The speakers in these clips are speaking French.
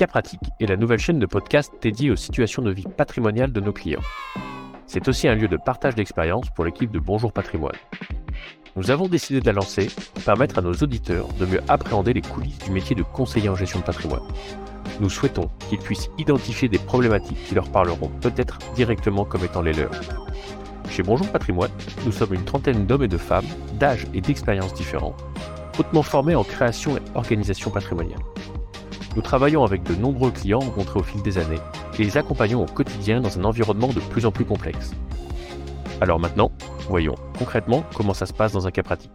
Capratique est la nouvelle chaîne de podcast dédiée aux situations de vie patrimoniale de nos clients. C'est aussi un lieu de partage d'expériences pour l'équipe de Bonjour Patrimoine. Nous avons décidé de la lancer pour permettre à nos auditeurs de mieux appréhender les coulisses du métier de conseiller en gestion de patrimoine. Nous souhaitons qu'ils puissent identifier des problématiques qui leur parleront peut-être directement comme étant les leurs. Chez Bonjour Patrimoine, nous sommes une trentaine d'hommes et de femmes, d'âge et d'expériences différents, hautement formés en création et organisation patrimoniale. Nous travaillons avec de nombreux clients rencontrés au fil des années et les accompagnons au quotidien dans un environnement de plus en plus complexe. Alors maintenant, voyons concrètement comment ça se passe dans un cas pratique.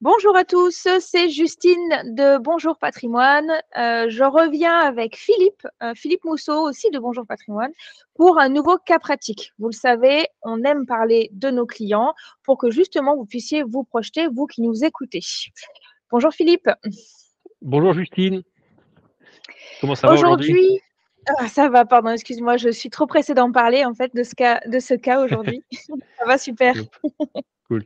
Bonjour à tous, c'est Justine de Bonjour Patrimoine. Euh, je reviens avec Philippe, euh, Philippe Mousseau aussi de Bonjour Patrimoine, pour un nouveau cas pratique. Vous le savez, on aime parler de nos clients pour que justement vous puissiez vous projeter, vous qui nous écoutez. Bonjour Philippe. Bonjour Justine. Comment ça va aujourd'hui ah, Ça va, pardon, excuse-moi, je suis trop pressée d'en parler en fait de ce cas, de ce cas aujourd'hui. ça va super. Cool.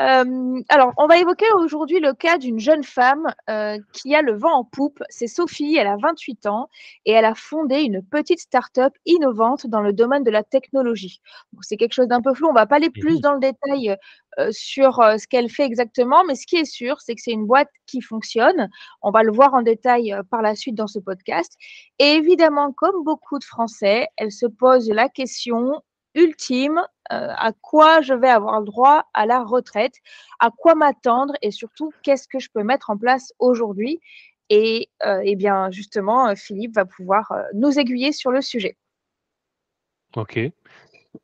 Euh, alors, on va évoquer aujourd'hui le cas d'une jeune femme euh, qui a le vent en poupe. C'est Sophie, elle a 28 ans et elle a fondé une petite start-up innovante dans le domaine de la technologie. C'est quelque chose d'un peu flou, on ne va pas aller plus dans le détail euh, sur ce qu'elle fait exactement, mais ce qui est sûr, c'est que c'est une boîte qui fonctionne. On va le voir en détail par la suite dans ce podcast. Et évidemment, comme beaucoup de Français, elle se pose la question ultime, euh, à quoi je vais avoir le droit à la retraite, à quoi m'attendre et surtout qu'est-ce que je peux mettre en place aujourd'hui. Et, euh, eh bien justement, euh, Philippe va pouvoir nous aiguiller sur le sujet. Ok.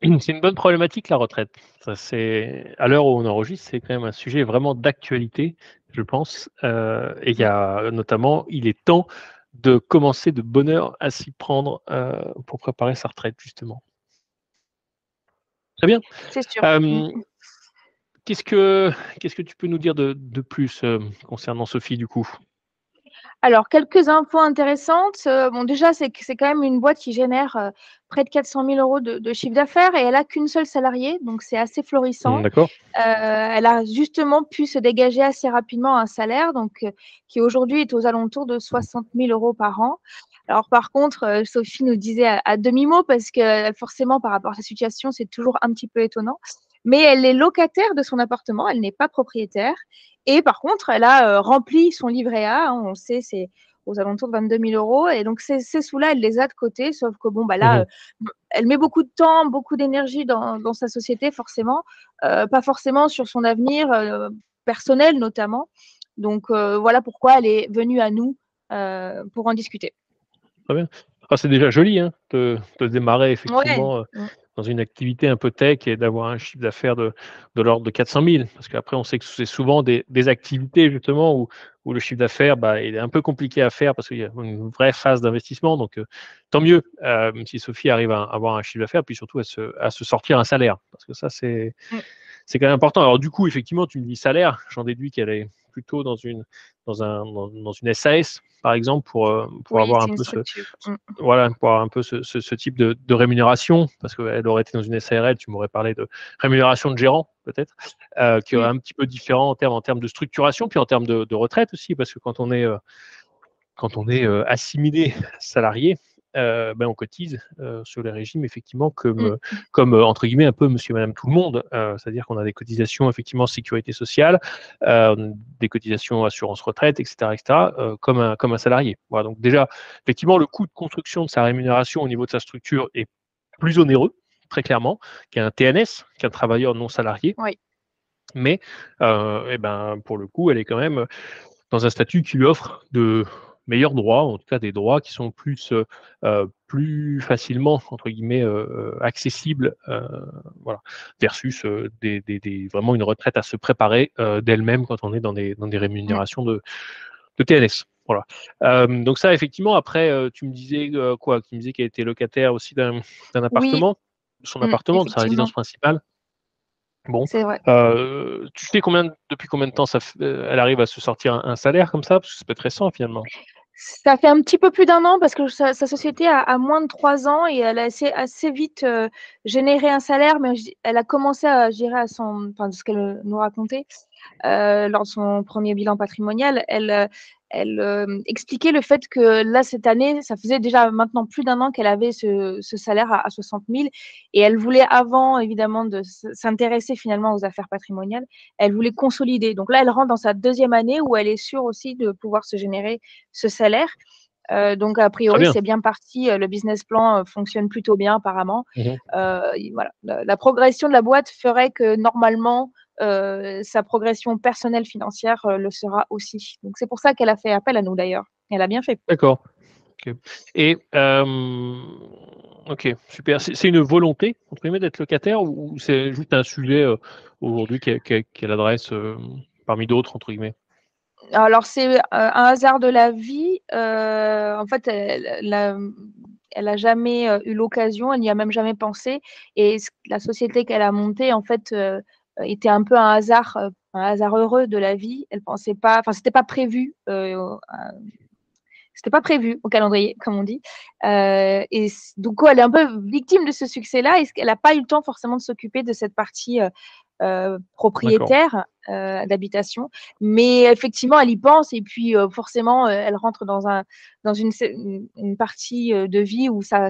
C'est une bonne problématique, la retraite. C'est, à l'heure où on enregistre, c'est quand même un sujet vraiment d'actualité, je pense. et il y a notamment, il est temps de commencer de bonne heure à s'y prendre pour préparer sa retraite, justement. Très bien. C'est sûr. Euh, mm. qu'est-ce, que, qu'est-ce que tu peux nous dire de, plus euh, concernant Sophie, du coup? Alors, quelques infos intéressantes. Euh, bon, déjà, c'est c'est quand même une boîte qui génère près de 400 000 euros de, chiffre d'affaires et elle n'a qu'une seule salariée, donc c'est assez florissant. D'accord. elle a justement pu se dégager assez rapidement un salaire, donc qui aujourd'hui est aux alentours de 60 000 euros par an. Alors par contre, euh, Sophie nous disait à, demi-mot, parce que forcément par rapport à sa situation, c'est toujours un petit peu étonnant, mais elle est locataire de son appartement, elle n'est pas propriétaire. Et par contre, elle a euh, rempli son livret A, hein, on sait, c'est aux alentours de 22 000 euros. Et donc, ces, sous-là, elle les a de côté, sauf que, bon, bah là, mmh euh, elle met beaucoup de temps, beaucoup d'énergie dans, sa société, forcément, pas forcément sur son avenir personnel, notamment. Donc, voilà pourquoi elle est venue à nous pour en discuter. Très bien. Ah, c'est déjà joli hein, de, démarrer effectivement euh, dans une activité un peu tech et d'avoir un chiffre d'affaires de, l'ordre de 400 000. Parce qu'après, on sait que c'est souvent des, activités justement où, où le chiffre d'affaires bah, est un peu compliqué à faire parce qu'il y a une vraie phase d'investissement. Donc, euh, tant mieux euh, si Sophie arrive à avoir un chiffre d'affaires, puis surtout à se, à se, sortir un salaire. Parce que ça, c'est c'est quand même important. Alors, du coup, effectivement, tu me dis salaire, j'en déduis qu'elle est plutôt dans une, dans un, dans, une SAS, par exemple, pour, euh, pour avoir un peu, ce, mm. voilà, pour avoir un peu ce, ce, type de, de, rémunération, parce qu'elle aurait été dans une SARL, tu m'aurais parlé de rémunération de gérant, peut-être, euh, qui est un petit peu différent en termes, en termes de structuration, puis en termes de, de retraite aussi, parce que quand on est, euh, quand on est assimilé salarié, euh, ben, on cotise euh, sur les régimes effectivement comme, mmh. comme euh, entre guillemets un peu monsieur madame tout le monde, c'est-à-dire qu'on a des cotisations effectivement sécurité sociale, des cotisations assurance retraite, etc., etc., comme, un, comme un salarié. Voilà, donc déjà, effectivement, le coût de construction de sa rémunération au niveau de sa structure est plus onéreux, très clairement, qu'un TNS, qu'un travailleur non salarié. Oui. Mais eh ben, pour le coup, elle est quand même dans un statut qui lui offre de meilleurs droits, en tout cas des droits qui sont plus, euh, euh, plus facilement, entre guillemets, euh, accessibles, voilà, versus des, des, vraiment une retraite à se préparer d'elle-même quand on est dans des, dans des rémunérations de, de TNS. Voilà. donc ça, effectivement, après, tu me disais quoi Tu me disais qu'elle était locataire aussi d'un appartement, son mmh, appartement, de sa résidence principale. Bon, vrai. tu sais combien, depuis combien de temps ça, elle arrive à se sortir un, salaire comme ça? Parce que c'est pas très récent finalement. Ça fait un petit peu plus d'un an parce que sa, société a, moins de trois ans et elle a assez, assez vite euh, généré un salaire, mais elle a commencé à gérer à son, enfin, de ce qu'elle nous racontait, lors de son premier bilan patrimonial, elle, elle expliquait le fait que là, cette année, ça faisait déjà maintenant plus d'un an qu'elle avait ce, salaire à, 60 000 et elle voulait, avant évidemment de s'intéresser finalement aux affaires patrimoniales, elle voulait consolider. Donc là, elle rentre dans sa deuxième année où elle est sûre aussi de pouvoir se générer ce salaire. Euh, donc, a priori, c'est bien parti. Le business plan fonctionne plutôt bien, apparemment. Mmh voilà. la, progression de la boîte ferait que normalement, euh, sa progression personnelle financière euh, le sera aussi. Donc c'est pour ça qu'elle a fait appel à nous d'ailleurs. Elle a bien fait. D'accord. Et euh, ok, super. C'est une volonté entre guillemets d'être locataire ou c'est juste un sujet aujourd'hui qu'elle adresse parmi d'autres entre guillemets? Alors c'est un hasard de la vie. en fait, elle, elle a jamais eu l'occasion, elle n'y a même jamais pensé. Et la société qu'elle a montée, en fait, euh, était un peu un hasard, euh, un hasard heureux de la vie. Elle pensait pas, enfin, c'était pas prévu. Euh, c'était pas prévu au calendrier, comme on dit. et donc, elle est un peu victime de ce succès-là. Et elle n'a pas eu le temps forcément de s'occuper de cette partie propriétaire d'habitation? Mais effectivement, elle y pense. Et puis, forcément, elle rentre dans, un, dans une, une, partie de vie où ça,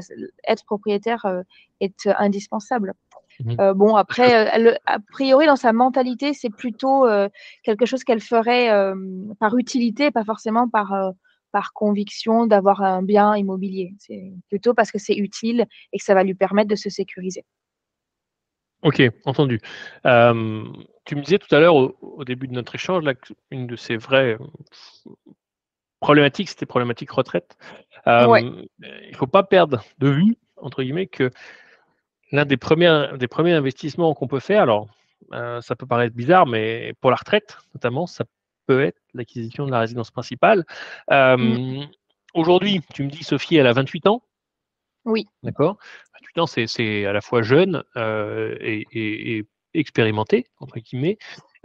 être propriétaire est indispensable. Mmh euh, bon, après, euh, a priori, dans sa mentalité, c'est plutôt euh, quelque chose qu'elle ferait par utilité, pas forcément par, par conviction d'avoir un bien immobilier. C'est plutôt parce que c'est utile et que ça va lui permettre de se sécuriser. Ok, entendu. tu me disais tout à l'heure, au, début de notre échange, là, une de ces vraies problématiques, c'était problématique retraite. Il ne faut pas perdre de vue, entre guillemets, que l'un des premiers, des premiers investissements qu'on peut faire, alors euh, ça peut paraître bizarre, mais pour la retraite notamment, ça peut être l'acquisition de la résidence principale. Euh, mmh. Aujourd'hui, tu me dis, Sophie, elle a 28 ans. Oui. D'accord 28 ans, c'est à la fois jeune euh, et, expérimenté, entre guillemets.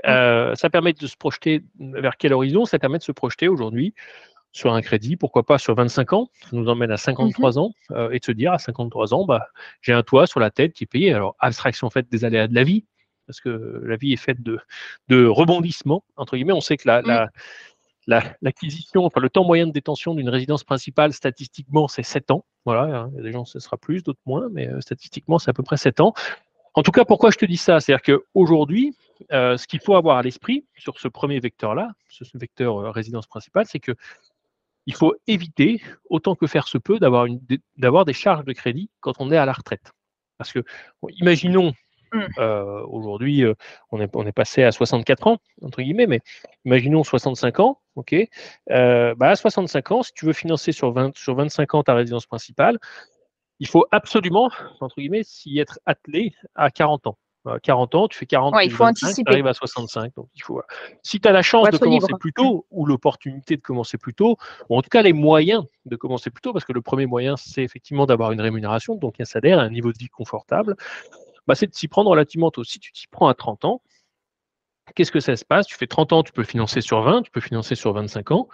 ça permet de se projeter vers quel horizon? Ça permet de se projeter aujourd'hui sur un crédit, pourquoi pas sur 25 ans, ça nous emmène à 53 mmh ans, euh, et de se dire à 53 ans, bah, j'ai un toit sur la tête qui est payé. Alors, abstraction faite des aléas de la vie, parce que la vie est faite de, de rebondissements, entre guillemets. On sait que la, mmh. l'acquisition, enfin le temps moyen de détention d'une résidence principale, statistiquement, c'est 7 ans. Voilà, il y a des gens, ce sera plus, d'autres moins, mais euh, statistiquement, c'est à peu près 7 ans. En tout cas, pourquoi je te dis ça? C'est-à-dire qu'aujourd'hui, euh, ce qu'il faut avoir à l'esprit sur ce premier vecteur-là, ce vecteur résidence principale, c'est que il faut éviter, autant que faire se peut, d'avoir, des charges de crédit quand on est à la retraite. Parce que, imaginons, mmh. euh, aujourd'hui, euh, on, est, passé à 64 ans, entre guillemets, mais imaginons 65 ans, ok euh, bah, À 65 ans, si tu veux financer sur, 20, sur 25 ans ta résidence principale, il faut absolument, entre guillemets, s'y être attelé à 40 ans. 40 ans, tu fais 40 il faut anticiper. tu arrives à 65. Donc il faut, si tu as la chance de commencer plus tôt ou l'opportunité de commencer plus tôt, ou en tout cas les moyens de commencer plus tôt, parce que le premier moyen, c'est effectivement d'avoir une rémunération, donc un salaire, un niveau de vie confortable, bah, c'est de s'y prendre relativement tôt. Si tu t'y prends à 30 ans, qu'est-ce que ça se passe? Tu fais 30 ans, tu peux financer sur 20, tu peux financer sur 25 ans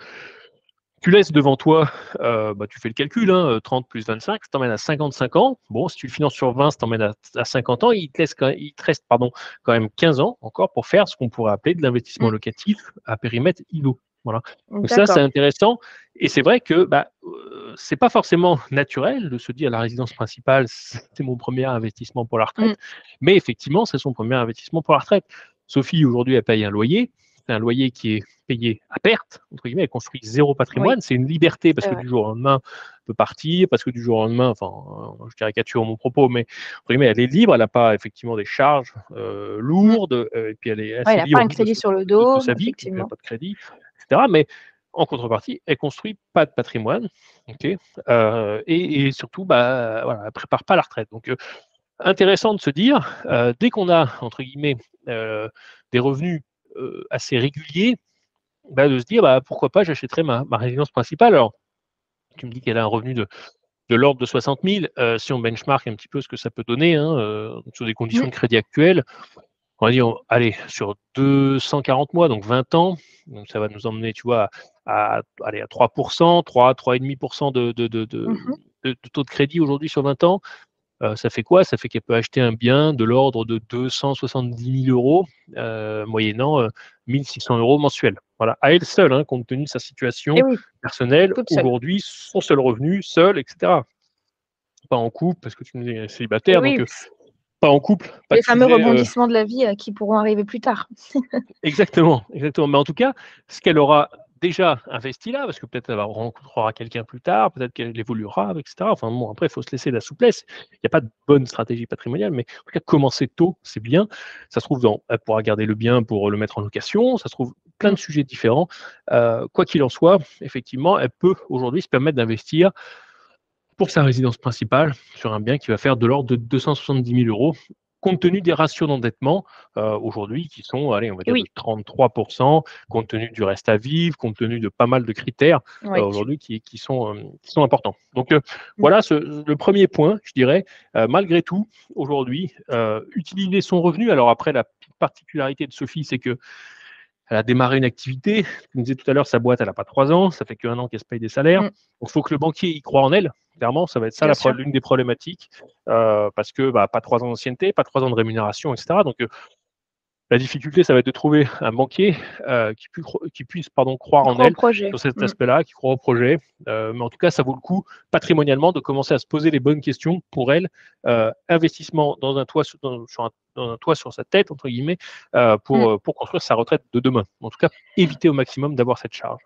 tu laisses devant toi, euh, bah, tu fais le calcul, 30 hein, plus 25, ça t'emmène à 55 ans. Bon, si tu le finances sur 20, ça t'emmène à, 50 ans. Il te, laisse quand, il reste pardon, quand même 15 ans encore pour faire ce qu'on pourrait appeler de l'investissement mmh. locatif à périmètre ILO. Voilà. Donc ça, c'est intéressant. Et c'est vrai que bah, euh, c'est pas forcément naturel de se dire la résidence principale, c'est mon premier investissement pour la retraite. Mmh. Mais effectivement, c'est son premier investissement pour la retraite. Sophie, aujourd'hui, elle paye un loyer c'est un loyer qui est payé à perte, entre guillemets, elle construit zéro patrimoine, c'est une liberté parce que du jour au lendemain, elle peut partir, parce que du jour au lendemain, enfin, je caricature mon propos, mais entre guillemets, elle est libre, elle n'a pas effectivement des charges euh, lourdes, euh, et puis elle est assez Elle n'a pas un crédit sur le dos, sa vie, elle n'a pas de crédit, etc. Mais en contrepartie, elle construit pas de patrimoine, ok, euh, et, surtout, bah, voilà, elle prépare pas la retraite. Donc, intéressant de se dire, dès qu'on a entre guillemets des revenus assez régulier, bah, de se dire bah, pourquoi pas j'achèterais ma, résidence principale. Alors, tu me dis qu'elle a un revenu de, de l'ordre de 60 000. Euh, si on benchmark un petit peu ce que ça peut donner hein, euh, sur des conditions de crédit actuelles, on va dire, allez, sur 240 mois, donc 20 ans, donc ça va nous emmener, tu vois, à, à 3%, 3, 3,5% de, de, de, de, de, taux de crédit aujourd'hui sur 20 ans. Ça fait quoi? Ça fait qu'elle peut acheter un bien de l'ordre de 270 000 euros, moyennant 1600 euros mensuels. Voilà, à elle seule, hein, compte tenu de sa situation eh personnelle, aujourd'hui, son seul revenu, seul, etc. Pas en couple, parce que tu es célibataire, eh donc pas en couple. Les fameux rebondissements de la vie qui pourront arriver plus tard. exactement, exactement. Mais en tout cas, ce qu'elle aura déjà investi là, parce que peut-être elle rencontrera quelqu'un plus tard, peut-être qu'elle évoluera, etc. Enfin bon, après, il faut se laisser de la souplesse. Il n'y a pas de bonne stratégie patrimoniale, mais en tout cas, commencer tôt, c'est bien. Ça se trouve, dans, elle pourra garder le bien pour le mettre en location, ça se trouve plein de sujets différents. Euh, quoi qu'il en soit, effectivement, elle peut aujourd'hui se permettre d'investir pour sa résidence principale sur un bien qui va faire de l'ordre de 270 000 euros compte tenu des ratios d'endettement euh, aujourd'hui qui sont, allez, on va dire de 33%, compte tenu du reste à vivre, compte tenu de pas mal de critères euh, aujourd'hui qui, qui, sont, euh, qui sont importants. Donc mm. voilà ce, le premier point, je dirais, malgré tout, aujourd'hui, utiliser son revenu. Alors après, la particularité de Sophie, c'est que elle a démarré une activité. Je me disais tout à l'heure, sa boîte, elle n'a pas trois ans, ça fait qu'un an qu'elle se paye des salaires. Mm. Donc, il faut que le banquier y croit en elle. Clairement, ça va être ça l'une des problématiques, euh, parce que bah, pas trois ans d'ancienneté, pas trois ans de rémunération, etc. Donc, euh, la difficulté, ça va être de trouver un banquier euh, qui, qui, puisse pardon, croire en elle sur cet mm. aspect-là, qui croit au projet. mais en tout cas, ça vaut le coup, patrimonialement, de commencer à se poser les bonnes questions pour elle. investissement dans un toit sur, un, dans un toit sur sa tête, entre guillemets, pour, mm. pour construire sa retraite de demain. En tout cas, éviter au maximum d'avoir cette charge.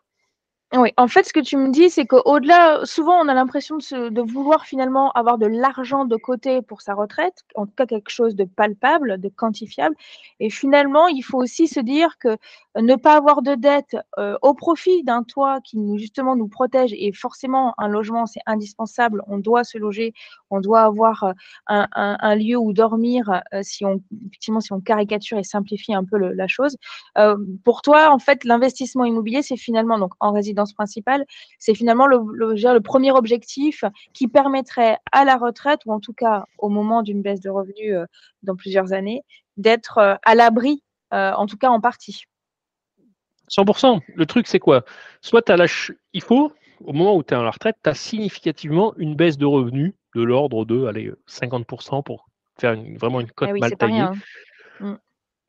Oui, en fait, ce que tu me dis, c'est qu'au-delà, souvent, on a l'impression de, de, vouloir finalement avoir de l'argent de côté pour sa retraite, en tout cas quelque chose de palpable, de quantifiable. Et finalement, il faut aussi se dire que ne pas avoir de dette euh, au profit d'un toit qui justement nous protège, et forcément, un logement, c'est indispensable. On doit se loger, on doit avoir euh, un, lieu où dormir, euh, si on, effectivement, si on caricature et simplifie un peu la chose. pour toi, en fait, l'investissement immobilier, c'est finalement donc en résidence principale, c'est finalement le, le, premier objectif qui permettrait à la retraite, ou en tout cas au moment d'une baisse de revenus euh, dans plusieurs années, d'être euh, à l'abri, euh, en tout cas en partie. 100%. Le truc, c'est quoi? Soit tu as il faut, au moment où tu es à la retraite, tu as significativement une baisse de revenus de l'ordre de allez, 50% pour faire vraiment une cote ah mal taillée. Hein. Mm.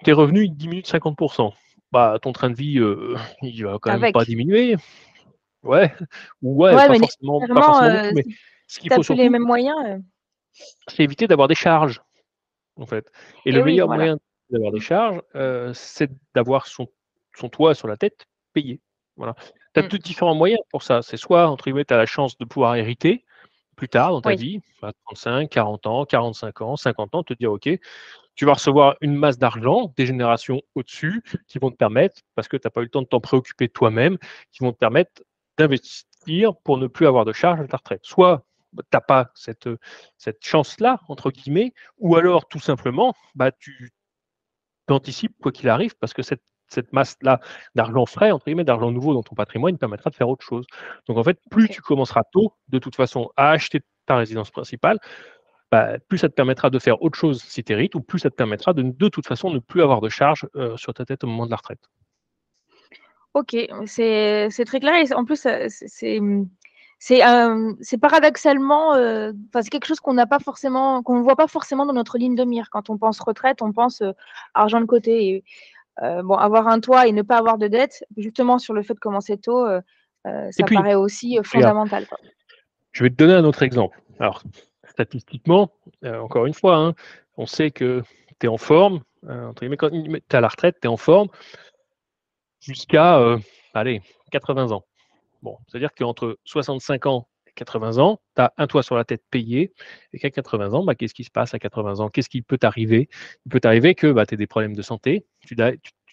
Tes revenus ils diminuent de 50% bah, ton train de vie, euh, il va quand même pas diminuer. Ouais, ouais, pas, forcément, pas, forcément, euh, mais ce qu'il faut surtout, les mêmes moyens, euh. c'est éviter d'avoir des charges, en fait. Et, Et le oui, meilleur voilà. moyen d'avoir des charges, euh, c'est d'avoir son, son toit sur la tête payé. Voilà. Tu as mmh. deux différents moyens pour ça. C'est soit, entre guillemets, tu as la chance de pouvoir hériter plus tard dans ta oui. vie, à 35, 40 ans, 45 ans, 50 ans, te dire, OK, tu vas recevoir une masse d'argent des générations au-dessus qui vont te permettre, parce que tu n'as pas eu le temps de t'en préoccuper toi-même, qui vont te permettre d'investir pour ne plus avoir de charges à ta retraite. Soit tu n'as pas cette, cette chance-là, entre guillemets, ou alors tout simplement, bah, tu t'anticipes quoi qu'il arrive, parce que cette, cette masse-là d'argent frais, entre guillemets, d'argent nouveau dans ton patrimoine, permettra de faire autre chose. Donc en fait, plus tu commenceras tôt, de toute façon, à acheter ta résidence principale, bah, plus ça te permettra de faire autre chose si tu hérites, ou plus ça te permettra de, de toute façon ne plus avoir de charge euh, sur ta tête au moment de la retraite. Ok, c'est très clair. Et en plus, c'est c'est paradoxalement, euh, c'est quelque chose qu'on n'a pas forcément, qu'on ne voit pas forcément dans notre ligne de mire. Quand on pense retraite, on pense euh, argent de côté. Et, euh, bon, avoir un toit et ne pas avoir de dette, justement sur le fait de commencer tôt, ça paraît aussi fondamental. Je vais te donner un autre exemple. Alors, statistiquement, euh, encore une fois, hein, on sait que tu es en forme, euh, quand tu à la retraite, tu es en forme jusqu'à, euh, allez, 80 ans. Bon, c'est-à-dire qu'entre 65 ans et 80 ans, tu as un toit sur la tête payé, et qu'à 80 ans, bah, qu'est-ce qui se passe à 80 ans? Qu'est-ce qui peut t'arriver? Il peut t'arriver que bah, tu aies des problèmes de santé, tu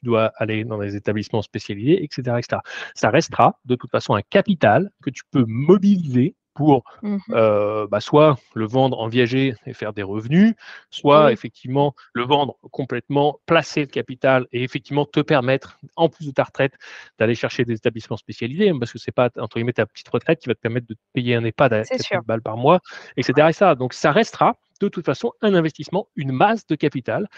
dois, aller dans des établissements spécialisés, etc. Ça restera de toute façon un capital que tu peux mobiliser pour mmh euh, bah, soit le vendre en viager et faire des revenus, soit effectivement le vendre complètement, placer le capital et effectivement te permettre, en plus de ta retraite, d'aller chercher des établissements spécialisés, parce que c'est pas entre guillemets ta petite retraite qui va te permettre de te payer un EHPAD à 4 balles par mois, etc. Et Donc ça restera de toute façon un investissement, une masse de capital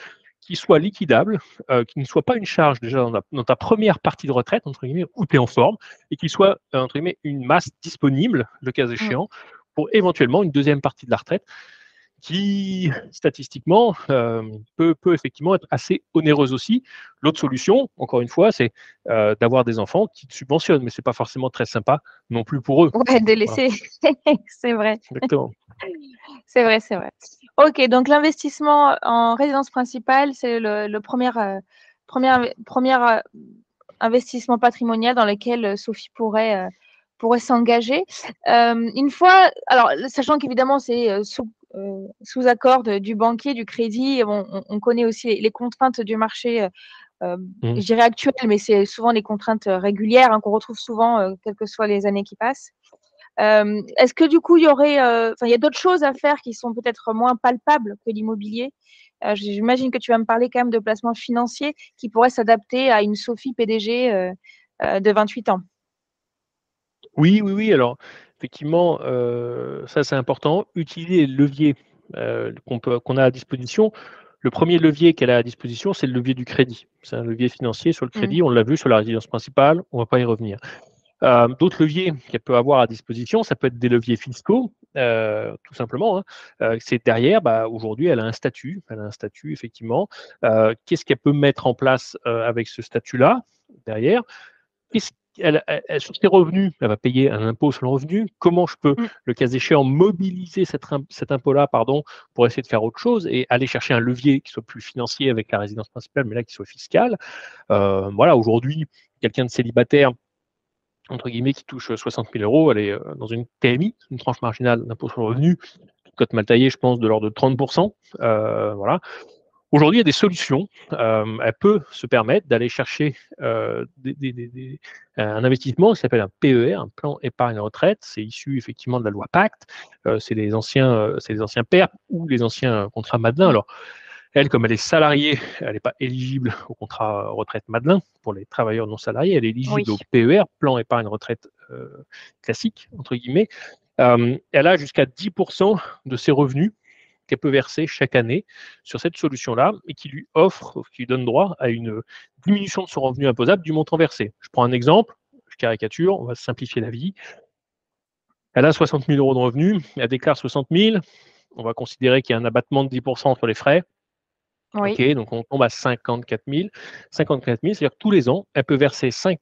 qui soit liquidable, euh, qui ne soit pas une charge déjà dans, ta première partie de retraite, entre guillemets, où tu es en forme, et qui soit, euh, entre guillemets, une masse disponible, le cas mmh. échéant, pour éventuellement une deuxième partie de la retraite qui statistiquement peut, peut, effectivement être assez onéreuse aussi. L'autre solution, encore une fois, c'est d'avoir des enfants qui te subventionnent, mais c'est pas forcément très sympa non plus pour eux. Ouais, de laisser, c'est vrai. Exactement. c'est vrai, c'est vrai. Ok, donc l'investissement en résidence principale, c'est le, premier, premier, premier investissement patrimonial dans lequel Sophie pourrait pourrait s'engager. une fois, alors sachant qu'évidemment c'est sous euh, sous accord du banquier, du crédit. On, connaît aussi les, contraintes du marché, euh, mmh. je dirais actuelles, mais c'est souvent les contraintes régulières hein, qu'on retrouve souvent, euh, quelles que soient les années qui passent. Est-ce que du coup, il y aurait, il y a d'autres choses à faire qui sont peut-être moins palpables que l'immobilier? J'imagine que tu vas me parler quand même de placements financiers qui pourraient s'adapter à une Sophie PDG de 28 ans. Oui, oui, oui. Alors, effectivement, euh, ça c'est important. Utiliser les leviers euh, qu'on a à disposition. Le premier levier qu'elle a à disposition, c'est le levier du crédit. C'est un levier financier sur le crédit. Mmh. On l'a vu sur la résidence principale. On ne va pas y revenir. Euh, d'autres leviers qu'elle peut avoir à disposition, ça peut être des leviers fiscaux, tout simplement. Hein. c'est derrière, bah, aujourd'hui, elle a un statut. Elle a un statut, effectivement. Qu'est-ce qu'elle peut mettre en place avec ce statut-là derrière? Qu'est-ce elle, sur ses revenus, elle va payer un impôt sur le revenu. Comment je peux, mm. le cas échéant, mobiliser cet, impôt-là pardon, pour essayer de faire autre chose et aller chercher un levier qui soit plus financier avec la résidence principale, mais là qui soit fiscal? Euh, voilà, aujourd'hui, quelqu'un de célibataire, entre guillemets, qui touche 60 000 euros, elle est euh, dans une TMI, une tranche marginale d'impôt sur le revenu, cote mal taillée, je pense, de l'ordre de 30%. Euh, voilà. Aujourd'hui, il y a des solutions. Euh, elle peut se permettre d'aller chercher euh, un investissement qui s'appelle un PER, un plan épargne retraite. C'est issu effectivement de la loi Pacte. Euh, c'est les anciens, c'est anciens PER ou les anciens contrats Madelin. Alors, elle, comme elle est salariée, elle n'est pas éligible au contrat retraite Madelin pour les travailleurs non salariés. Elle est éligible au PER, plan épargne retraite classique entre guillemets. elle a jusqu'à 10% de ses revenus qu'elle peut verser chaque année sur cette solution-là et qui lui offre, qui lui donne droit à une diminution de son revenu imposable du montant versé. Je prends un exemple, je caricature, on va simplifier la vie. Elle a 60 000 euros de revenus, elle déclare 60 000, on va considérer qu'il y a un abattement de 10% sur les frais. Donc on tombe à 54 000. 54 000, c'est-à-dire que tous les ans, elle peut verser 5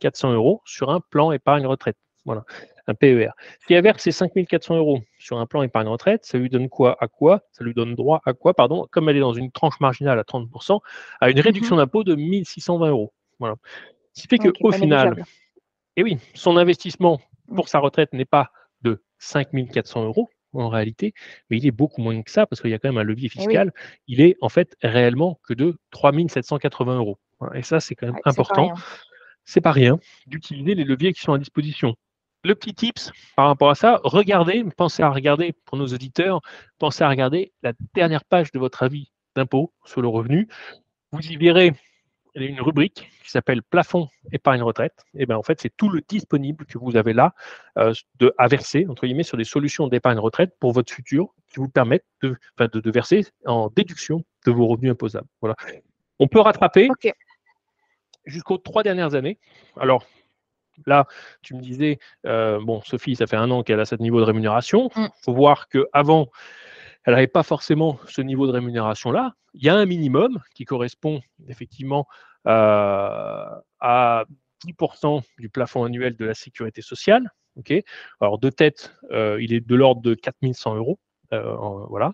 400 euros sur un plan épargne retraite. Voilà un PER. Si elle verse ses 5400 euros sur un plan épargne retraite, ça lui donne quoi à quoi? Ça lui donne droit à quoi Pardon, comme elle est dans une tranche marginale à 30%, à une réduction mhm. d'impôt de 1620 euros. Voilà. Ce qui fait qu'au final, eh oui, son investissement pour sa retraite n'est pas de 5400 euros en réalité, mais il est beaucoup moins que ça parce qu'il y a quand même un levier eh fiscal. Il est en fait réellement que de 3780 euros. Et ça, c'est quand même important. C'est pas rien d'utiliser les leviers qui sont à disposition le petit tips par rapport à ça, regardez, pensez à regarder pour nos auditeurs, pensez à regarder la dernière page de votre avis d'impôt sur le revenu. Vous y verrez une rubrique qui s'appelle plafond épargne retraite. Et bien en fait, c'est tout le disponible que vous avez là euh, de, à verser entre guillemets sur des solutions d'épargne retraite pour votre futur qui vous permettent de, de, verser en déduction de vos revenus imposables. Voilà. On peut rattraper jusqu'aux trois dernières années. Alors, Là, tu me disais, euh, bon, Sophie, ça fait un an qu'elle a ce niveau de rémunération. Il mm. faut voir qu'avant, elle n'avait pas forcément ce niveau de rémunération-là. Il y a un minimum qui correspond effectivement euh, à 10% du plafond annuel de la sécurité sociale. Alors, de tête, euh, il est de l'ordre de 4100 euros. voilà.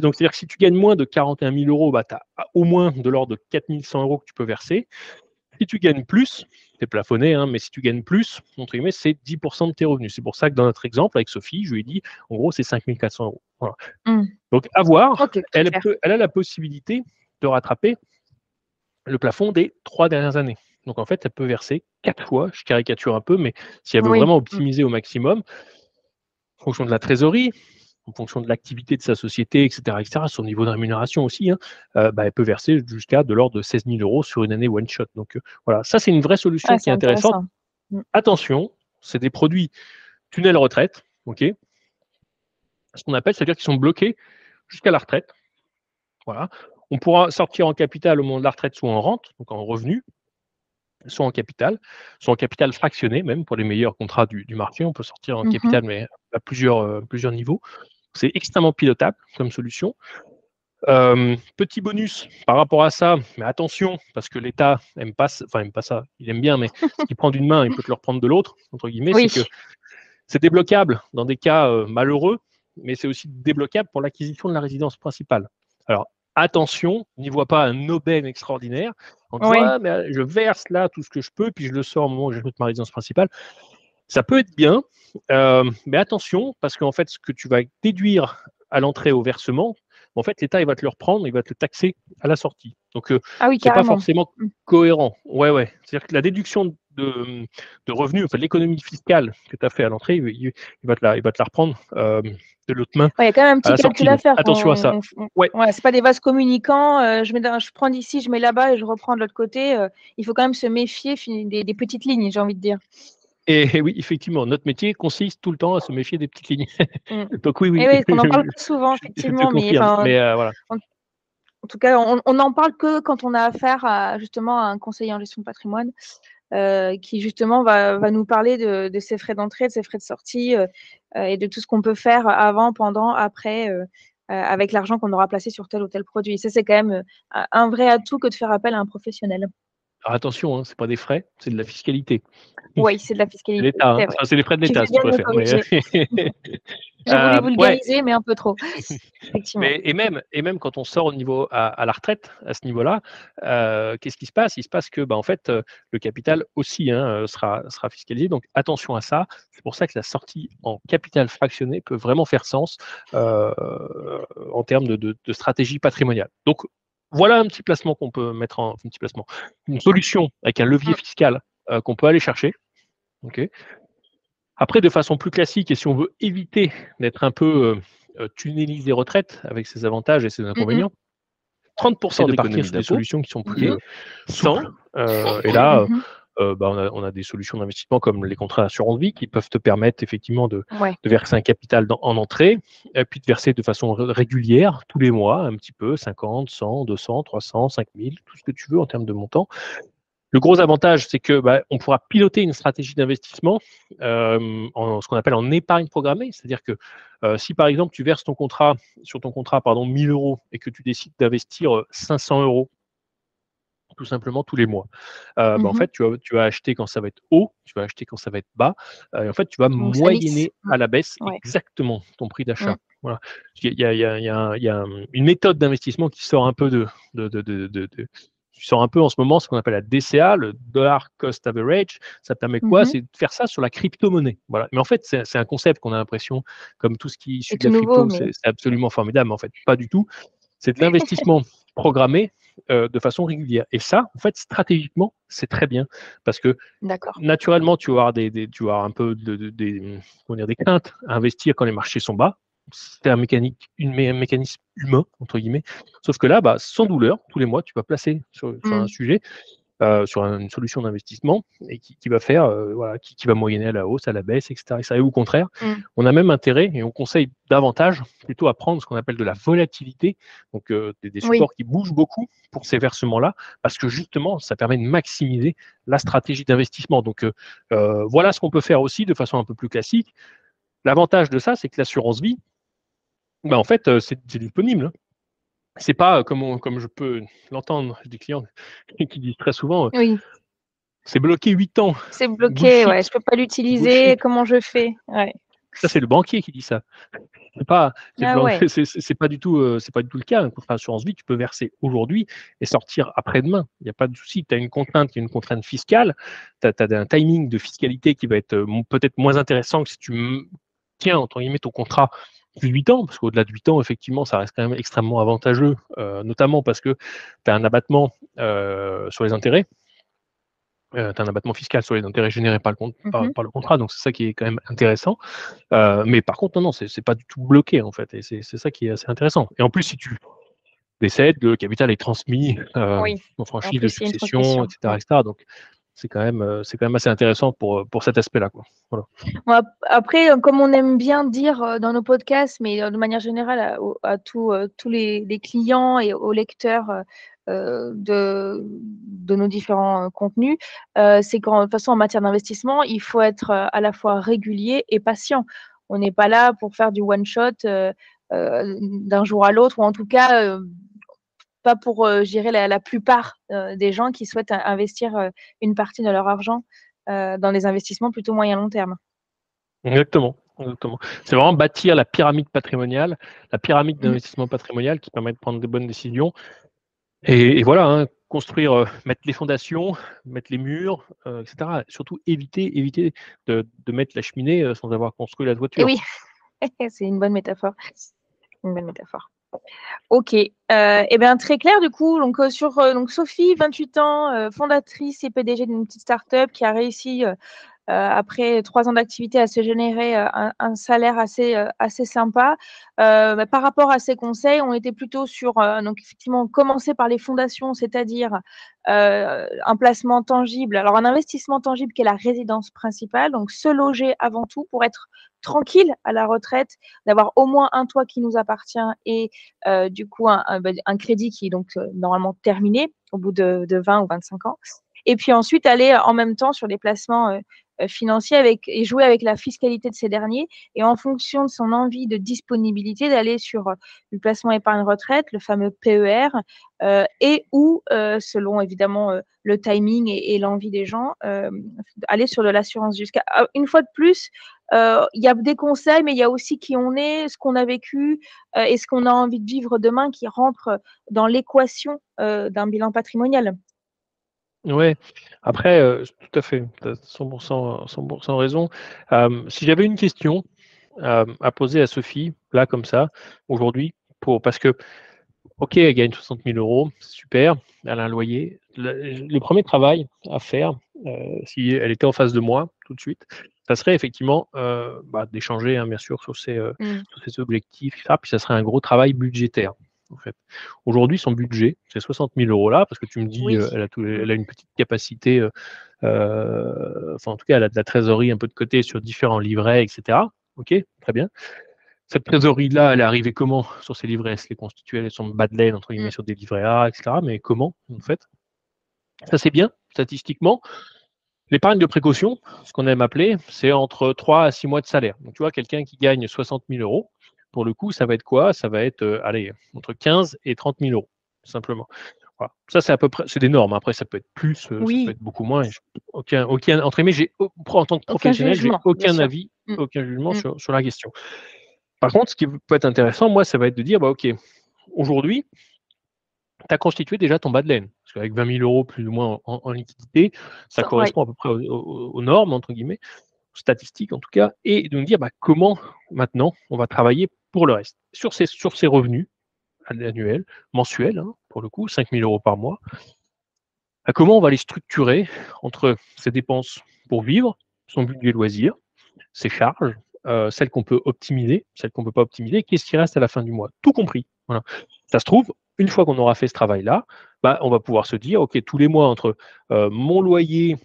donc, c'est-à-dire que si tu gagnes moins de 41 000 euros, bah, tu as au moins de l'ordre de 4100 euros que tu peux verser. Si tu gagnes plus, c'est plafonné, hein, mais si tu gagnes plus, c'est 10% de tes revenus. C'est pour ça que dans notre exemple avec Sophie, je lui ai dit, en gros, c'est 5400 euros. Mmh. Donc, à voir, elle, elle, a la possibilité de rattraper le plafond des trois dernières années. Donc, en fait, elle peut verser quatre fois, je caricature un peu, mais si elle veut vraiment mmh. optimiser au maximum, en fonction de la trésorerie, en fonction de l'activité de sa société, etc., etc., son niveau de rémunération aussi, hein, euh, bah, elle peut verser jusqu'à de l'ordre de 16 000 euros sur une année one shot. Donc euh, voilà, ça c'est une vraie solution qui est intéressante. Mm. Attention, c'est des produits tunnel retraite, ok? Ce qu'on appelle, c'est-à-dire qu'ils sont bloqués jusqu'à la retraite. Voilà. On pourra sortir en capital au moment de la retraite, soit en rente, donc en revenu, soit en capital, soit en capital fractionné, même pour les meilleurs contrats du, marché. On peut sortir en mm-hmm. capital, mais à plusieurs, euh, plusieurs niveaux c'est extrêmement pilotable comme solution. Euh, petit bonus par rapport à ça, mais attention, parce que l'État aime pas, enfin aime pas ça, il aime bien, mais ce prend d'une main, il peut te le reprendre de l'autre, entre guillemets, c'est que c'est débloquable dans des cas euh, malheureux, mais c'est aussi débloquable pour l'acquisition de la résidence principale. Alors attention, n'y vois pas un aubaine extraordinaire en disant mais je verse là tout ce que je peux, puis je le sors au moment où j'ajoute ma résidence principale. Ça peut être bien, euh, mais attention, parce qu'en fait, ce que tu vas déduire à l'entrée au versement, en fait, l'État, il va te le reprendre, il va te le taxer à la sortie. Donc, euh, ah oui, c'est pas forcément mmh. cohérent. Ouais, ouais. C'est-à-dire que la déduction de, de revenus, enfin, l'économie fiscale que tu as fait à l'entrée, il, va te la, il va te la reprendre euh, de l'autre main. Il y a quand même un petit calcul à faire. Attention à ça. ouais. ouais c'est pas des vases communicants. Euh, je, mets, je prends d'ici, je mets là-bas et je reprends de l'autre côté. il faut quand même se méfier des, des petites lignes, j'ai envie de dire. Et oui, effectivement, notre métier consiste tout le temps à se méfier des petites lignes. Mm. Donc oui, oui. Et oui, on en parle souvent, effectivement, mais, euh, voilà. Tout cas, on n'en parle que quand on a affaire à justement à un conseiller en gestion de patrimoine. Euh, qui justement va, va, nous parler de, ses frais d'entrée, de ses frais de sortie euh, et de tout ce qu'on peut faire avant, pendant, après, avec l'argent qu'on aura placé sur tel ou tel produit. Ça, c'est quand même un vrai atout que de faire appel à un professionnel. Alors attention, hein, ce n'est pas des frais, c'est de la fiscalité. Oui, c'est de la fiscalité. Hein. C'est des frais de l'État, si tu préfères. J'ai voulu euh, vulgariser, mais un peu trop. Mais, et, même, et même quand on sort au niveau à, la retraite, à ce niveau-là, euh, qu'est-ce qui se passe? Il se passe que, bah, en fait, euh, le capital aussi hein, sera, sera fiscalisé. Donc attention à ça. C'est pour ça que la sortie en capital fractionné peut vraiment faire sens en termes de, de stratégie patrimoniale. Donc voilà un petit placement qu'on peut mettre en un petit placement, une solution avec un levier fiscal euh, qu'on peut aller chercher. Après, de façon plus classique, et si on veut éviter d'être un peu euh, euh tunnelisé retraite avec ses avantages et ses inconvénients, 30% de partir sur des solutions qui sont plus souples. et là, mmh euh, bah, on, a, des solutions d'investissement comme les contrats d'assurance vie qui peuvent te permettre effectivement de, verser un capital en entrée, et puis de verser de façon régulière tous les mois, un petit peu, 50, 100, 200, 300, 5000, tout ce que tu veux en termes de montant. Le gros avantage, c'est que bah, on pourra piloter une stratégie d'investissement euh, en ce qu'on appelle en épargne programmée, c'est-à-dire que euh, si par exemple tu verses ton contrat sur ton contrat pardon 1000 euros et que tu décides d'investir 500 euros tout simplement tous les mois. Euh, bah, en mmh fait, tu vas, tu vas acheter quand ça va être haut, tu vas acheter quand ça va être bas. Euh, et en fait, tu vas moyenner à la baisse exactement ton prix d'achat. Mmh. Voilà. Il y a, il y a, il y a une méthode d'investissement qui sort un peu de, de, de, de sort un peu en ce moment ce qu'on appelle la DCA, le Dollar Cost Average. Ça permet quoi? Mmh C'est de faire ça sur la crypto-monnaie. Voilà. Mais en fait, c'est un concept qu'on a l'impression, comme tout ce qui est issu de la crypto, c'est absolument formidable. Mais en fait, pas du tout. C'est de l'investissement programmé euh, de façon régulière. Et ça, en fait, stratégiquement, c'est très bien parce que naturellement, tu vas avoir, des, tu vas un peu de, des, dire, des craintes à investir quand les marchés sont bas. C'est un, mécanique, une, mécanisme humain, entre guillemets. Sauf que là, bah, sans douleur, tous les mois, tu vas placer sur, un mmh. sujet euh, sur une solution d'investissement et qui, va faire, euh, voilà, qui, va moyenner à la hausse, à la baisse, etc. Et au contraire, mmh. on a même intérêt et on conseille davantage plutôt à prendre ce qu'on appelle de la volatilité, donc euh, des, supports qui bougent beaucoup pour ces versements-là, parce que justement, ça permet de maximiser la stratégie d'investissement. Donc voilà ce qu'on peut faire aussi de façon un peu plus classique. L'avantage de ça, c'est que l'assurance vie, bah, en fait, c'est disponible. C'est pas comme, comme je peux l'entendre des clients qui disent très souvent oui. c'est bloqué 8 ans. C'est bloqué, ouais, je peux pas l'utiliser, comment je fais ouais. Ça, c'est le banquier qui dit ça. C'est pas, ah pas, du tout, c'est pas du tout le cas. Un contrat d'assurance vie, tu peux verser aujourd'hui et sortir après-demain. Il n'y a pas de souci. Tu as une contrainte qui est une contrainte fiscale. Tu as, as, un timing de fiscalité qui va être peut-être moins intéressant que si tu tiens, entre guillemets, ton contrat plus de 8 ans, parce qu'au-delà de 8 ans, effectivement, ça reste quand même extrêmement avantageux, euh, notamment parce que tu as un abattement euh, sur les intérêts. Euh, tu as un abattement fiscal sur les intérêts générés par le, mmh par, le contrat, donc c'est ça qui est quand même intéressant. mais par contre, non, non, c'est pas du tout bloqué, en fait, et c'est ça qui est assez intéressant. Et en plus, si tu décèdes, le capital est transmis en franchise de succession, etc., etc. Donc, c'est quand même euh, c'est quand même assez intéressant pour, pour cet aspect-là. Après, euh, comme on aime bien dire euh, dans nos podcasts, mais de manière générale à, tous les, clients et aux lecteurs de, de nos différents contenus, c'est qu'en façon en matière d'investissement, il faut être à la fois régulier et patient on n'est pas là pour faire du one shot d'un jour à l'autre, ou en tout cas pas pour gérer la, la, plupart des gens qui souhaitent investir une partie de leur argent dans des investissements plutôt moyen long terme. Exactement. C'est vraiment bâtir la pyramide patrimoniale, la pyramide mmh. d'investissement patrimonial qui permet de prendre des bonnes décisions. Et, voilà, hein, construire, euh, mettre les fondations, mettre les murs, euh, etc. Surtout éviter, éviter de, mettre la cheminée euh, sans avoir construit la toiture. oui, c'est une bonne métaphore. Une bonne métaphore. Ok, eh bien très clair du coup. Donc sur donc Sophie, 28 ans, fondatrice et PDG d'une petite start-up qui a réussi euh, après trois ans d'activité, à se générer euh, un, salaire assez, euh, assez sympa. Bah, par rapport à ces conseils, on était plutôt sur, donc effectivement, commencer par les fondations, c'est-à-dire un placement tangible, alors un investissement tangible qui est la résidence principale, donc se loger avant tout pour être tranquille à la retraite, d'avoir au moins un toit qui nous appartient et du coup un, bah, un, crédit qui est donc normalement terminé au bout de, 20 ou 25 ans. Et puis ensuite aller en même temps sur des placements euh, financier avec, et jouer avec la fiscalité de ces derniers et en fonction de son envie de disponibilité d'aller sur euh, le placement épargne retraite, le fameux PER, euh, et ou, selon évidemment le timing et, l'envie des gens, aller sur de l'assurance jusqu'à. Une fois de plus, il y a des conseils, mais il y a aussi qui on est, ce qu'on a vécu et ce qu'on a envie de vivre demain qui rentre dans l'équation d'un bilan patrimonial. Ouais, après, euh, tout à fait, tu as 100% raison. si j'avais une question, à poser à Sophie, là, comme ça, aujourd'hui, pour parce que, OK, elle gagne 60 000 euros, c'est super, elle a un loyer. Le premier travail à faire, euh, si elle était en face de moi, tout de suite, ça serait effectivement, euh, bah, d'échanger, hein, bien sûr, sur ses, mmh. sur ses objectifs puis ça serait un gros travail budgétaire fait. Aujourd'hui, son budget, c'est 60 000 euros là, parce que tu me dis, euh, elle, a elle, a une petite capacité, euh, euh, enfin en tout cas, elle a de la trésorerie un peu de côté sur différents livrets, etc. Ok, très bien. Cette trésorerie-là, elle est arrivée comment sur ces livrets? Elle se les constituée, elles sont bas de laine, entre guillemets, mm. sur des livrets A, etc. Mais comment, en fait? Ça, c'est bien, statistiquement. L'épargne de précaution, ce qu'on aime appeler, c'est entre 3 à 6 mois de salaire. Donc, tu vois, quelqu'un qui gagne 60 000 euros, pour le coup, ça va être quoi? Ça va être, euh, allez, entre 15 et 30 000 euros, simplement. Ça, c'est à peu près, c'est des normes. Après, ça peut être plus, euh, ça peut être beaucoup moins. Aucun, aucun, entre j'ai, en tant que professionnel, j'ai aucun avis, mmh. aucun jugement mmh. sur, la question. Par contre, ce qui peut être intéressant, moi, ça va être de dire, bah, OK, aujourd'hui, tu as constitué déjà ton bas de laine. Parce qu'avec 20 000 euros plus ou moins en, liquidité, ça, correspond à peu près aux, normes, entre guillemets, statistiques en tout cas, et de nous dire bah, comment maintenant on va travailler pour le reste. Sur ces, sur ces revenus annuels, mensuels, hein, pour le coup, 5 000 euros par mois, à comment on va les structurer entre ses dépenses pour vivre, son budget loisir, ses charges, euh, celles qu'on peut optimiser, celles qu'on ne peut pas optimiser, qu'est-ce qui reste à la fin du mois, tout compris. Ça se trouve, une fois qu'on aura fait ce travail-là, bah, on va pouvoir se dire, OK, tous les mois, entre euh, mon loyer,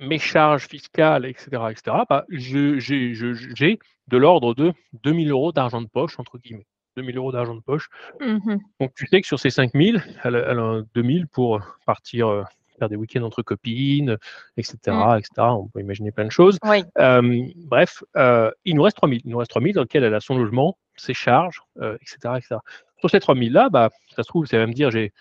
mes charges fiscales, etc., etc., bah, j'ai de l'ordre de 2000 euros d'argent de poche, entre guillemets. 2000 euros d'argent de poche. Mmh Donc tu sais que sur ces 5000, elle, elle a 2000 pour partir euh, faire des week-ends entre copines, etc., mmh. etc. On peut imaginer plein de choses. bref, euh, il nous reste 3000. Il nous reste 3000 dans lequel elle a son logement, ses charges, etc., euh, etc. Sur ces 3000 là, bah, ça se trouve, ça va me dire j'ai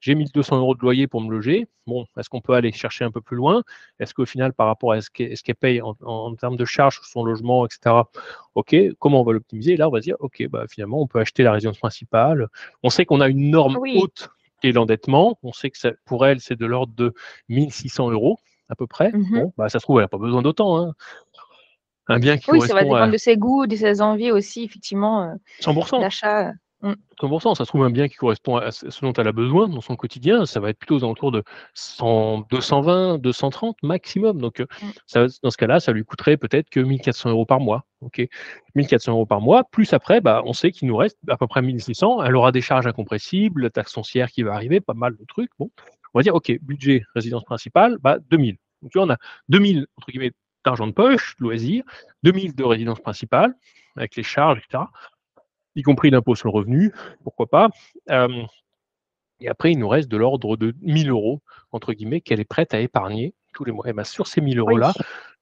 j'ai 1200 euros de loyer pour me loger. Bon, est-ce qu'on peut aller chercher un peu plus loin? Est-ce qu'au final, par rapport à ce qu'elle paye en, termes de charges sur son logement, etc., OK, comment on va l'optimiser? Là, on va se dire, OK, bah, finalement, on peut acheter la résidence principale. On sait qu'on a une norme haute qui est l'endettement. On sait que ça, pour elle, c'est de l'ordre de 1600 euros à peu près. Mmh bon, bah, ça se trouve, elle n'a pas besoin d'autant. Hein. Un bien qui oui, ça va dépendre de ses goûts, de ses envies aussi, effectivement. 100%. Euh, d'achat. 100%, ça se trouve un bien qui correspond à ce dont elle a besoin dans son quotidien, ça va être plutôt aux alentours de 100, 220, 230 maximum. Donc, euh, mmh. dans ce cas-là, ça lui coûterait peut-être que 1400 euros par mois. Ok, 1400 euros par mois, plus après, bah, on sait qu'il nous reste à peu près 1600. Elle aura des charges incompressibles, la taxe foncière qui va arriver, pas mal de trucs. Bon, on va dire, ok, budget résidence principale, bah, 2000. Donc, tu vois, on a 2000 entre guillemets d'argent de poche, loisir, 2000 de résidence principale, avec les charges, etc y compris l'impôt sur le revenu, pourquoi pas. Euh, et après, il nous reste de l'ordre de 1000 euros, entre guillemets, qu'elle est prête à épargner tous les mois. Et bien, sur ces 1000 euros-là,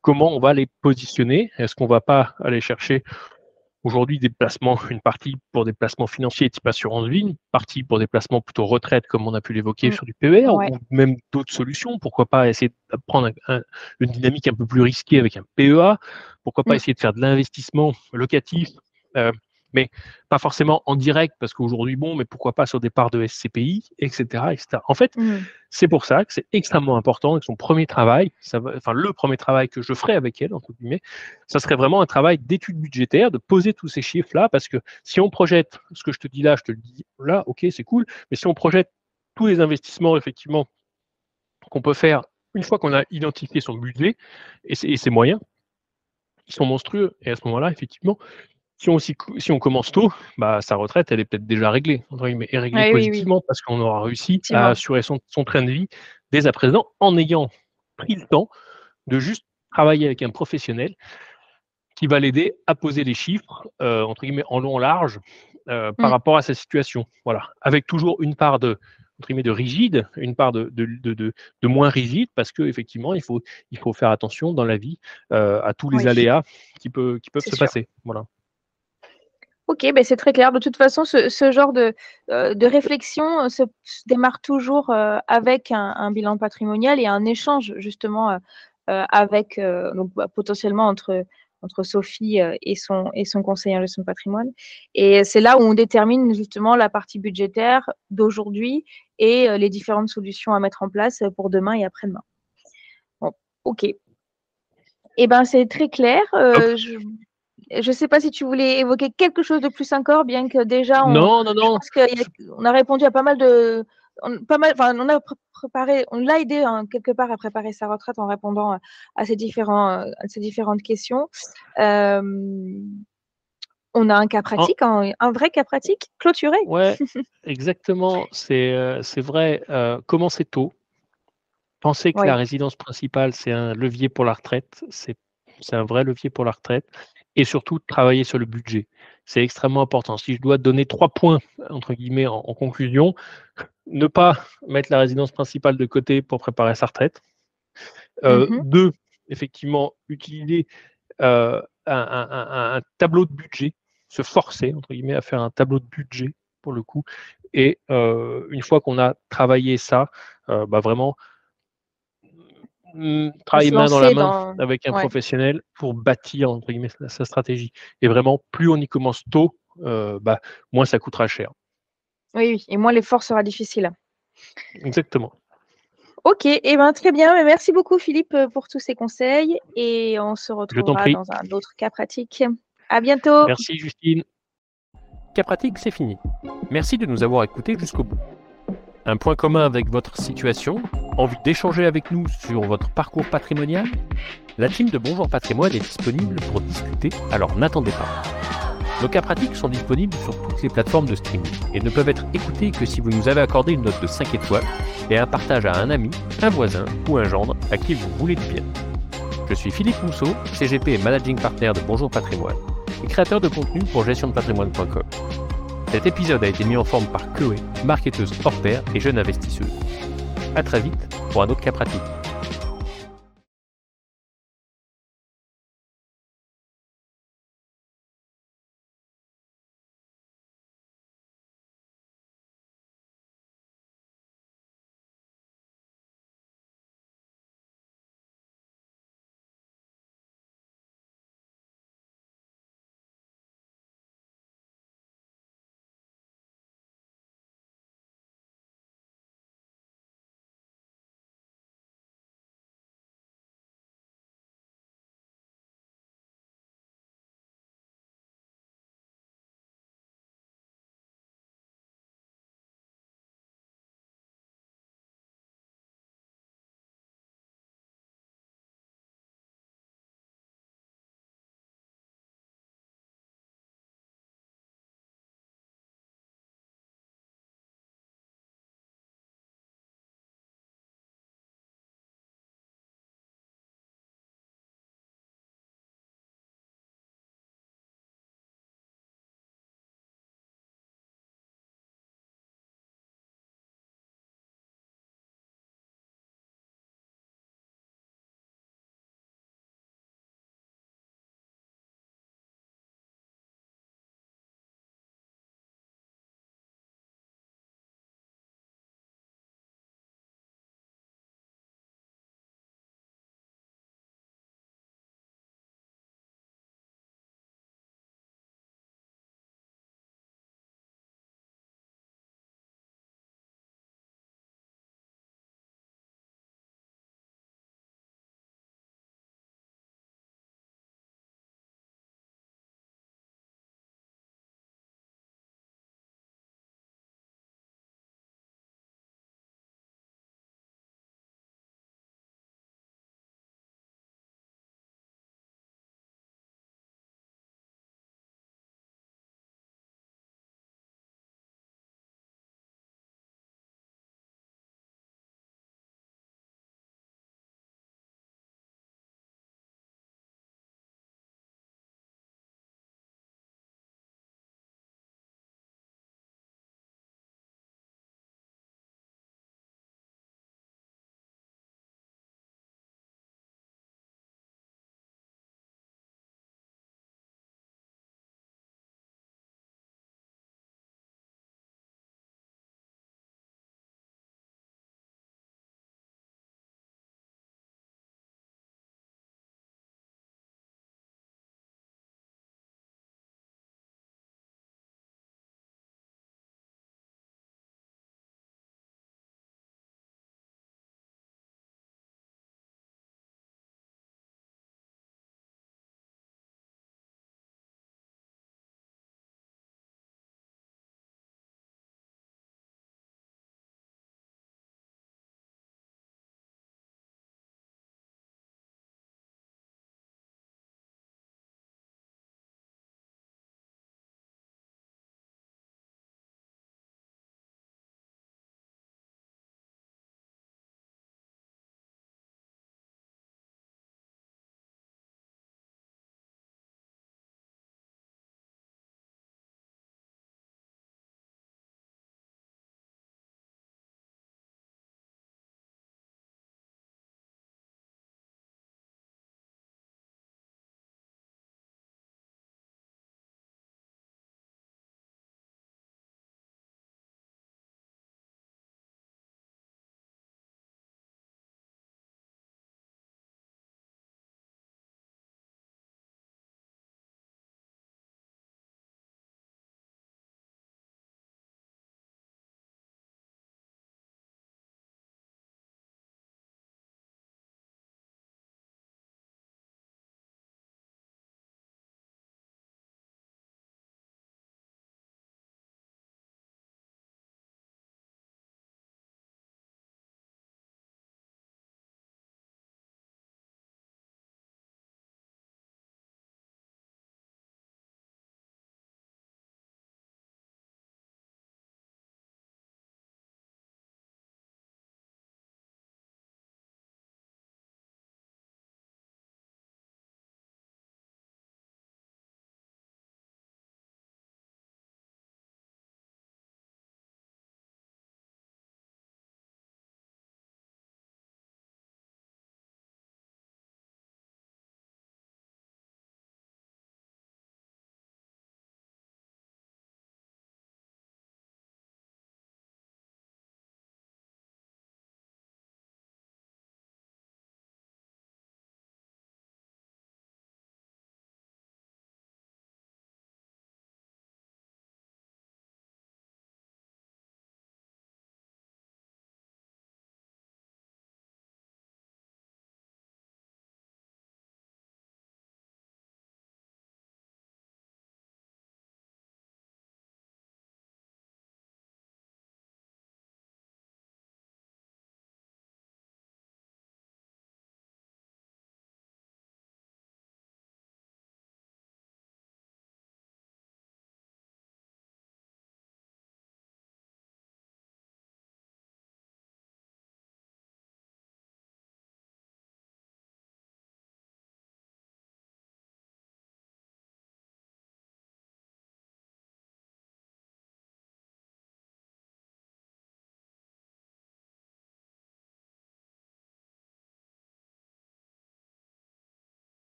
comment on va les positionner? Est-ce qu'on va pas aller chercher aujourd'hui des placements, une partie pour des placements financiers type assurance vie, une partie pour des placements plutôt retraite comme on a pu l'évoquer mm. sur du PER, ou même d'autres solutions? Pourquoi pas essayer de prendre une dynamique un peu plus risquée avec un PEA Pourquoi pas mm. essayer de faire de l'investissement locatif euh, mais pas forcément en direct, parce qu'aujourd'hui, bon, mais pourquoi pas sur des parts de SCPI, etc. etc. En fait, mmh. c'est pour ça que c'est extrêmement important et que son premier travail, ça va, enfin le premier travail que je ferai avec elle, entre guillemets, ça serait vraiment un travail d'étude budgétaire, de poser tous ces chiffres-là, parce que si on projette ce que je te dis là, je te le dis là, ok, c'est cool, mais si on projette tous les investissements, effectivement, qu'on peut faire une fois qu'on a identifié son budget et ses moyens, ils sont monstrueux. Et à ce moment-là, effectivement, si on, si on commence tôt, bah, sa retraite, elle est peut-être déjà réglée, et réglée positivement parce qu'on aura réussi à assurer son, train de vie dès à présent en ayant pris le temps de juste travailler avec un professionnel qui va l'aider à poser les chiffres, euh, entre guillemets, en long, en large, euh, par mmh. rapport à sa situation. Voilà. Avec toujours une part de, de rigide, une part de, de, moins rigide, parce qu'effectivement, il faut, il faut faire attention dans la vie euh, à tous les aléas qui, peut, qui peuvent se passer. Voilà. Ok, ben c'est très clair. De toute façon, ce, genre de, euh, réflexion euh, se, démarre toujours euh, avec un, bilan patrimonial et un échange justement avec, bah, potentiellement entre, entre Sophie et son, et son conseiller de son patrimoine. Et c'est là où on détermine justement la partie budgétaire d'aujourd'hui et les différentes solutions à mettre en place pour demain et après-demain. Bon, ok. Eh ben, c'est très clair. Je, je ne sais pas si tu voulais évoquer quelque chose de plus encore, bien que déjà on, non, non, non. on a répondu à pas mal de, pas mal, enfin, on a préparé, on l'a aidé hein, quelque part à préparer sa retraite en répondant à ces différents, ces différentes questions. Euh, on a un cas pratique, un, vrai cas pratique clôturé. Ouais, exactement. C'est euh, vrai. Euh, commencer tôt. Penser que la résidence principale, c'est un levier pour la retraite. C'est un vrai levier pour la retraite et surtout travailler sur le budget. C'est extrêmement important. Si je dois donner trois points, entre guillemets, en, conclusion, ne pas mettre la résidence principale de côté pour préparer sa retraite. Euh, mmh deux, effectivement, utiliser euh, un, tableau de budget, se forcer, entre guillemets, à faire un tableau de budget, pour le coup. Et euh, une fois qu'on a travaillé ça, bah, vraiment travailler main dans la main avec un professionnel pour bâtir entre guillemets sa stratégie. Et vraiment, plus on y commence tôt, euh, bah, moins ça coûtera cher. Oui, oui, et moins l'effort sera difficile. Exactement. Ok, et eh ben, très bien. Merci beaucoup Philippe pour tous ces conseils et on se retrouvera dans un autre cas pratique. À bientôt. Merci Justine. Cas pratique, c'est fini. Merci de nous avoir écoutés jusqu'au bout. Un point commun avec votre situation Envie d'échanger avec nous sur votre parcours patrimonial La team de Bonjour Patrimoine est disponible pour discuter, alors n'attendez pas. Nos cas pratiques sont disponibles sur toutes les plateformes de streaming et ne peuvent être écoutés que si vous nous avez accordé une note de 5 étoiles et un partage à un ami, un voisin ou un gendre à qui vous voulez du bien. Je suis Philippe Mousseau, CGP et Managing Partner de Bonjour Patrimoine et créateur de contenu pour gestiondepatrimoine.com. Cet épisode a été mis en forme par Chloé, marketeuse hors pair et jeune investisseuse. A très vite pour un autre cas pratique.